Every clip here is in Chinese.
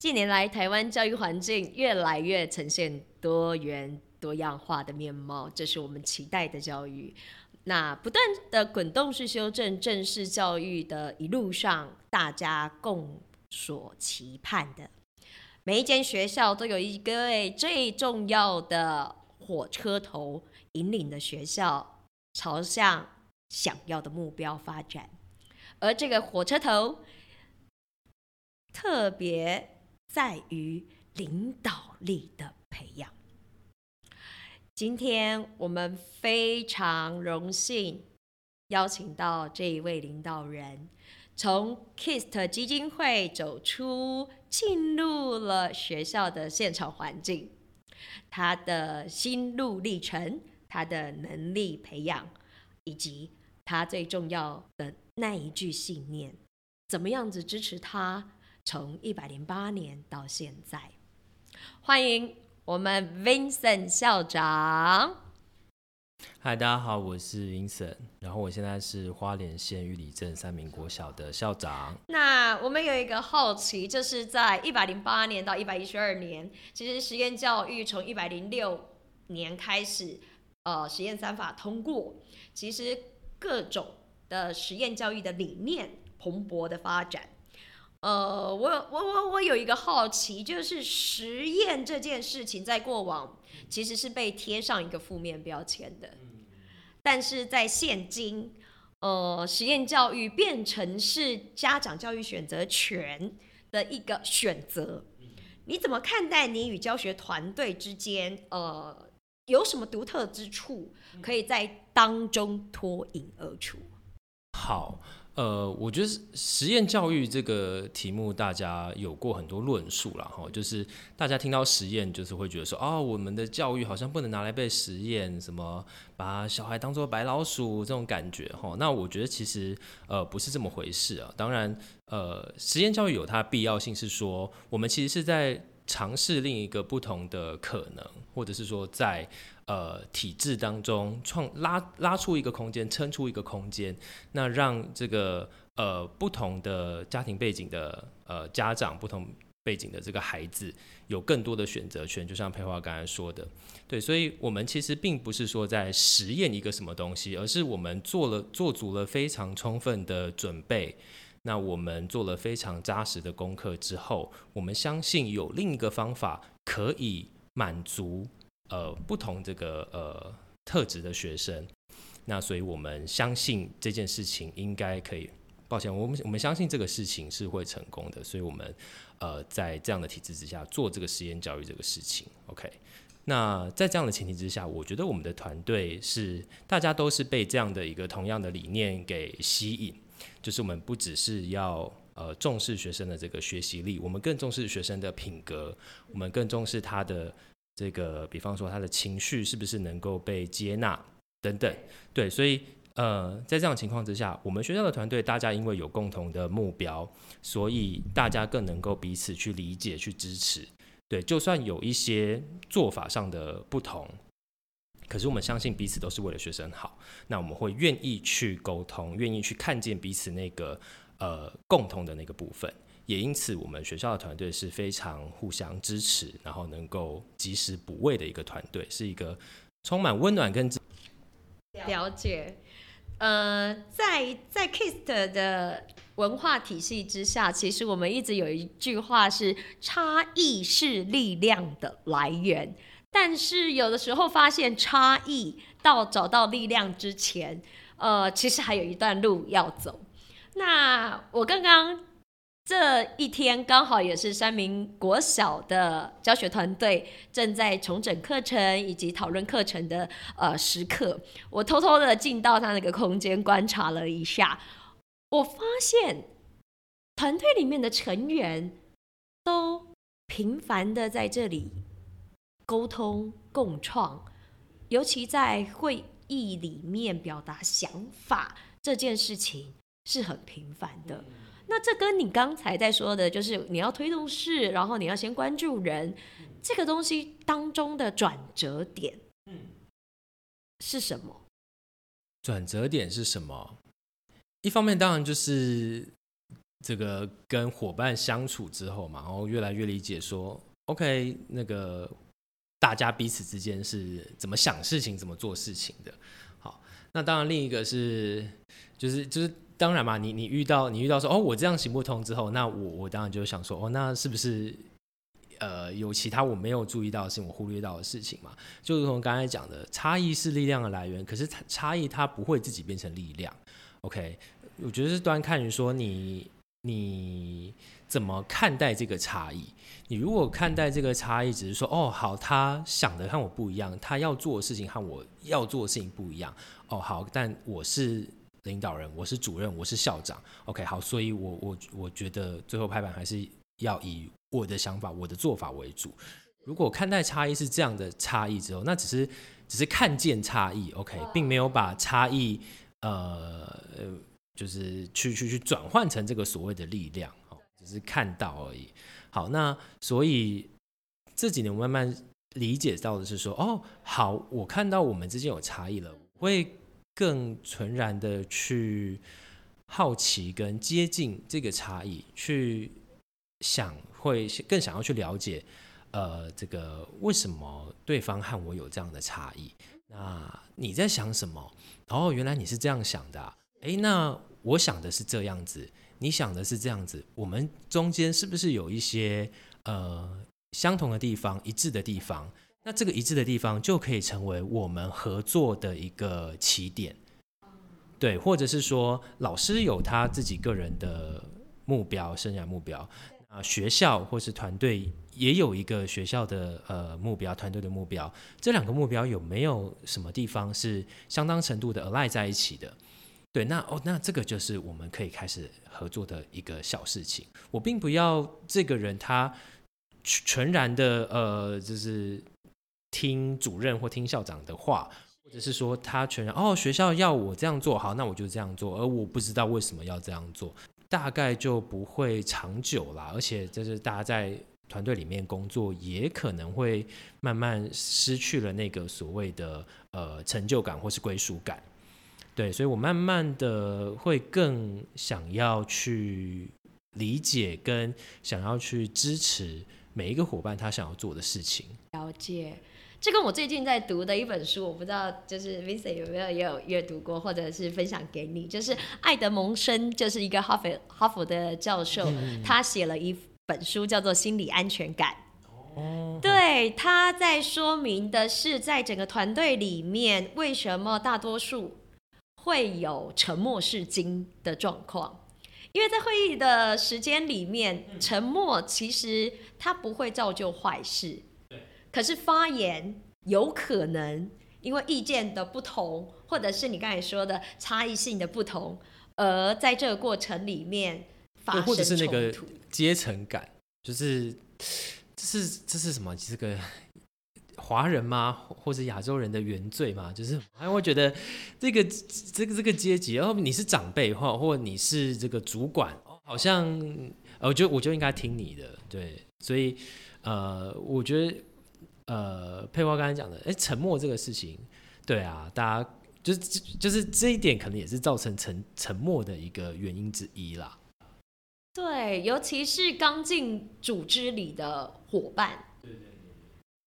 近年来，台湾教育环境越来越呈现多元多样化的面貌，这是我们期待的教育。那不断的滚动式修正正式教育的一路上，大家共所期盼的，每一间学校都有一个最重要的火车头，引领的学校朝向想要的目标发展，而这个火车头特别。在于领导力的培养。今天我们非常荣幸邀请到这一位领导人，从 KIST 基金会走出，进入了学校的现场环境。他的心路历程，他的能力培养，以及他最重要的那一句信念，怎么样子支持他？从一百零八年到现在，欢迎我们 Vincent 校长。嗨，大家好，我是 Vincent，然后我现在是花莲县玉里镇三民国小的校长。那我们有一个好奇，就是在一百零八年到一百一十二年，其实实验教育从一百零六年开始，呃，实验三法通过，其实各种的实验教育的理念蓬勃的发展。呃，我我我我有一个好奇，就是实验这件事情在过往其实是被贴上一个负面标签的，但是在现今，呃，实验教育变成是家长教育选择权的一个选择，你怎么看待你与教学团队之间，呃，有什么独特之处，可以在当中脱颖而出？好。呃，我觉得实验教育这个题目，大家有过很多论述了哈。就是大家听到实验，就是会觉得说，哦，我们的教育好像不能拿来被实验，什么把小孩当做白老鼠这种感觉哈。那我觉得其实呃不是这么回事啊。当然，呃，实验教育有它的必要性，是说我们其实是在尝试另一个不同的可能，或者是说在。呃，体制当中创拉拉出一个空间，撑出一个空间，那让这个呃不同的家庭背景的呃家长，不同背景的这个孩子有更多的选择权。就像佩华刚才说的，对，所以我们其实并不是说在实验一个什么东西，而是我们做了做足了非常充分的准备，那我们做了非常扎实的功课之后，我们相信有另一个方法可以满足。呃，不同这个呃特质的学生，那所以我们相信这件事情应该可以。抱歉，我们我们相信这个事情是会成功的，所以我们呃在这样的体制之下做这个实验教育这个事情。OK，那在这样的前提之下，我觉得我们的团队是大家都是被这样的一个同样的理念给吸引，就是我们不只是要呃重视学生的这个学习力，我们更重视学生的品格，我们更重视他的。这个，比方说他的情绪是不是能够被接纳等等，对，所以呃，在这样情况之下，我们学校的团队大家因为有共同的目标，所以大家更能够彼此去理解、去支持。对，就算有一些做法上的不同，可是我们相信彼此都是为了学生好，那我们会愿意去沟通，愿意去看见彼此那个呃共同的那个部分。也因此，我们学校的团队是非常互相支持，然后能够及时补位的一个团队，是一个充满温暖跟了解。呃，在在 KIST 的文化体系之下，其实我们一直有一句话是“差异是力量的来源”，但是有的时候发现差异到找到力量之前，呃，其实还有一段路要走。那我刚刚。这一天刚好也是三明国小的教学团队正在重整课程以及讨论课程的呃时刻，我偷偷的进到他那个空间观察了一下，我发现团队里面的成员都频繁的在这里沟通共创，尤其在会议里面表达想法这件事情是很频繁的。那这跟你刚才在说的，就是你要推动事，然后你要先关注人，这个东西当中的转折点，嗯，是什么？转折点是什么？一方面当然就是这个跟伙伴相处之后嘛，然后越来越理解说，OK，那个大家彼此之间是怎么想事情、怎么做事情的。好，那当然另一个是，就是就是当然嘛，你你遇到你遇到说哦，我这样行不通之后，那我我当然就想说，哦，那是不是呃有其他我没有注意到的事情，我忽略到的事情嘛？就如同刚才讲的，差异是力量的来源，可是差差异它不会自己变成力量。OK，我觉得是端看于说你。你怎么看待这个差异？你如果看待这个差异，只是说哦好，他想的和我不一样，他要做的事情和我要做的事情不一样。哦好，但我是领导人，我是主任，我是校长。OK 好，所以我我我觉得最后拍板还是要以我的想法、我的做法为主。如果看待差异是这样的差异之后，那只是只是看见差异，OK，并没有把差异呃。就是去去去转换成这个所谓的力量，哦，只是看到而已。好，那所以这几年我慢慢理解到的是说，哦，好，我看到我们之间有差异了，会更纯然的去好奇跟接近这个差异，去想会更想要去了解，呃，这个为什么对方和我有这样的差异？那你在想什么？哦，原来你是这样想的，哎，那。我想的是这样子，你想的是这样子，我们中间是不是有一些呃相同的地方、一致的地方？那这个一致的地方就可以成为我们合作的一个起点，对，或者是说老师有他自己个人的目标、生涯目标，啊，学校或是团队也有一个学校的呃目标、团队的目标，这两个目标有没有什么地方是相当程度的 align 在一起的？对，那哦，那这个就是我们可以开始合作的一个小事情。我并不要这个人他全然的呃，就是听主任或听校长的话，或者是说他全然哦，学校要我这样做好，那我就这样做，而我不知道为什么要这样做，大概就不会长久啦。而且就是大家在团队里面工作，也可能会慢慢失去了那个所谓的呃成就感或是归属感。对，所以我慢慢的会更想要去理解跟想要去支持每一个伙伴他想要做的事情。了解，这跟我最近在读的一本书，我不知道就是 Vincent 有没有也有阅读过，或者是分享给你，就是爱德蒙生，就是一个哈佛哈佛的教授，他写了一本书叫做《心理安全感》。哦，对，他在说明的是在整个团队里面，为什么大多数。会有沉默是金的状况，因为在会议的时间里面，沉默其实它不会造就坏事。可是发言有可能因为意见的不同，或者是你刚才说的差异性的不同，而在这个过程里面发生或者是那个阶层感，就是这是这是什么？这个。华人吗，或者亚洲人的原罪吗？就是还会觉得这个这个这个阶级，然哦，你是长辈或或你是这个主管，好像呃，我觉得我就应该听你的，对，所以呃，我觉得呃，佩花刚才讲的，哎，沉默这个事情，对啊，大家就是就是这一点，可能也是造成沉沉默的一个原因之一啦。对，尤其是刚进组织里的伙伴。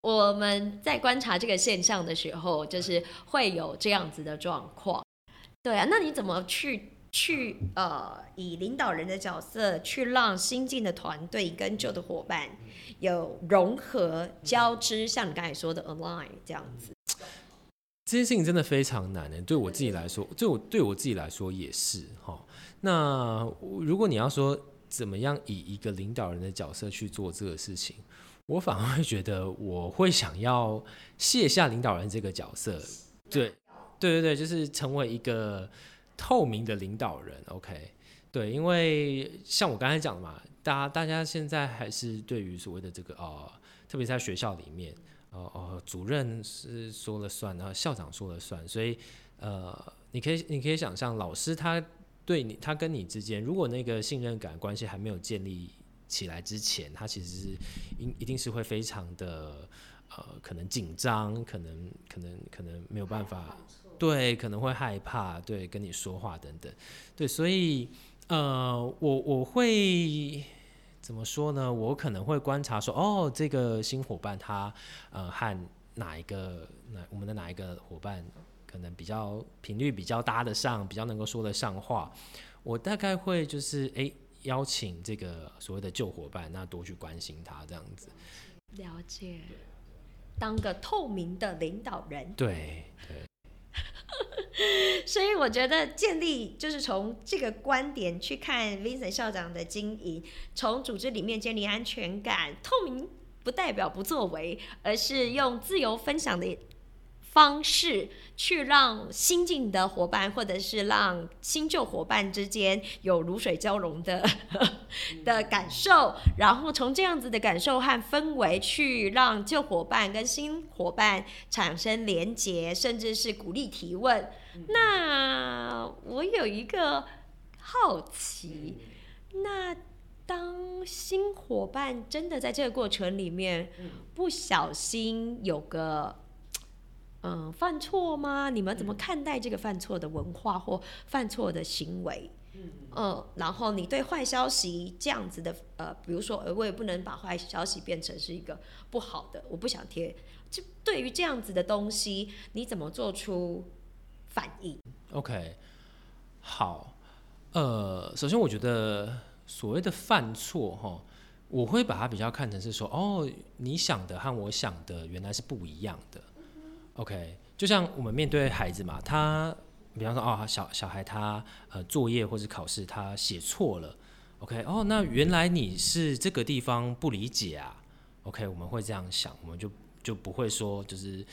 我们在观察这个现象的时候，就是会有这样子的状况。对啊，那你怎么去去呃，以领导人的角色去让新进的团队跟旧的伙伴有融合交织，像你刚才说的 align 这样子？这件事情真的非常难的，对我自己来说，对我对我自己来说也是哈。那如果你要说怎么样以一个领导人的角色去做这个事情？我反而会觉得，我会想要卸下领导人这个角色，对，对对对，就是成为一个透明的领导人。OK，对，因为像我刚才讲的嘛，大家大家现在还是对于所谓的这个呃，特别在学校里面，哦哦，主任是说了算，然后校长说了算，所以呃，你可以你可以想象，老师他对你，他跟你之间，如果那个信任感关系还没有建立。起来之前，他其实一一定是会非常的呃，可能紧张，可能可能可能没有办法，对，可能会害怕，对，跟你说话等等，对，所以呃，我我会怎么说呢？我可能会观察说，哦，这个新伙伴他呃和哪一个哪我们的哪一个伙伴可能比较频率比较搭得上，比较能够说得上话，我大概会就是哎邀请这个所谓的旧伙伴，那多去关心他这样子。了解，当个透明的领导人。对对。所以我觉得建立就是从这个观点去看 Vincent 校长的经营，从组织里面建立安全感。透明不代表不作为，而是用自由分享的。方式去让新进的伙伴，或者是让新旧伙伴之间有如水交融的 的感受，然后从这样子的感受和氛围去让旧伙伴跟新伙伴产生连结，甚至是鼓励提问。那我有一个好奇，那当新伙伴真的在这个过程里面不小心有个。嗯，犯错吗？你们怎么看待这个犯错的文化或犯错的行为？嗯，然后你对坏消息这样子的，呃，比如说，我也不能把坏消息变成是一个不好的，我不想贴。就对于这样子的东西，你怎么做出反应？OK，好，呃，首先我觉得所谓的犯错哈，我会把它比较看成是说，哦，你想的和我想的原来是不一样的。OK，就像我们面对孩子嘛，他比方说哦，小小孩他呃作业或是考试他写错了，OK，哦，那原来你是这个地方不理解啊，OK，我们会这样想，我们就就不会说就是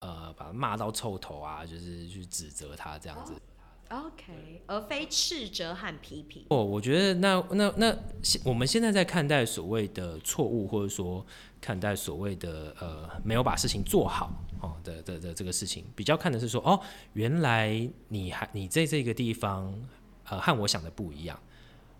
呃把他骂到臭头啊，就是去指责他这样子。OK，而非斥责和批评。哦，我觉得那那那我们现在在看待所谓的错误，或者说看待所谓的呃没有把事情做好哦的的的这个事情，比较看的是说哦，原来你还你在这个地方呃和我想的不一样。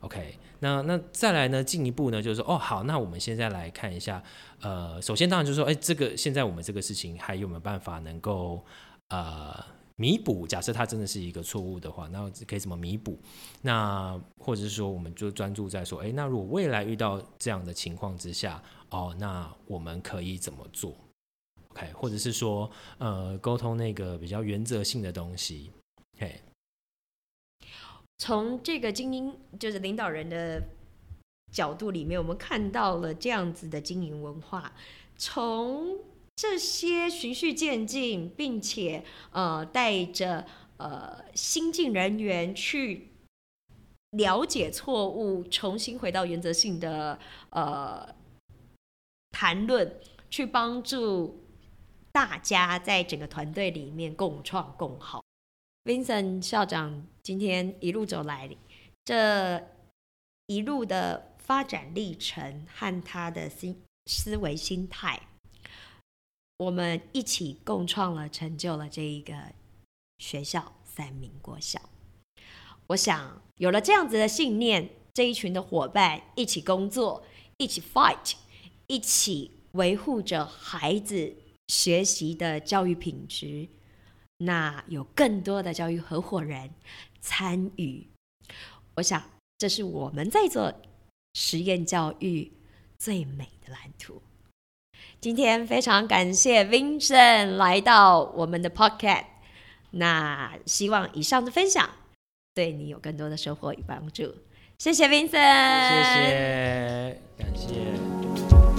OK，那那再来呢进一步呢就是说哦好，那我们现在来看一下呃，首先当然就是说哎这个现在我们这个事情还有没有办法能够呃。弥补，假设它真的是一个错误的话，那可以怎么弥补？那或者是说，我们就专注在说，哎，那如果未来遇到这样的情况之下，哦，那我们可以怎么做？OK，或者是说，呃，沟通那个比较原则性的东西。嘿，从这个精英就是领导人的角度里面，我们看到了这样子的经营文化，从。这些循序渐进，并且呃带着呃新进人员去了解错误，重新回到原则性的呃谈论，去帮助大家在整个团队里面共创共好。Vincent 校长今天一路走来，这一路的发展历程和他的心思维心态。我们一起共创了、成就了这一个学校——三明国小。我想，有了这样子的信念，这一群的伙伴一起工作，一起 fight，一起维护着孩子学习的教育品质。那有更多的教育合伙人参与，我想，这是我们在做实验教育最美的蓝图。今天非常感谢 Vincent 来到我们的 Podcast，那希望以上的分享对你有更多的收获与帮助。谢谢 Vincent，谢谢，感谢。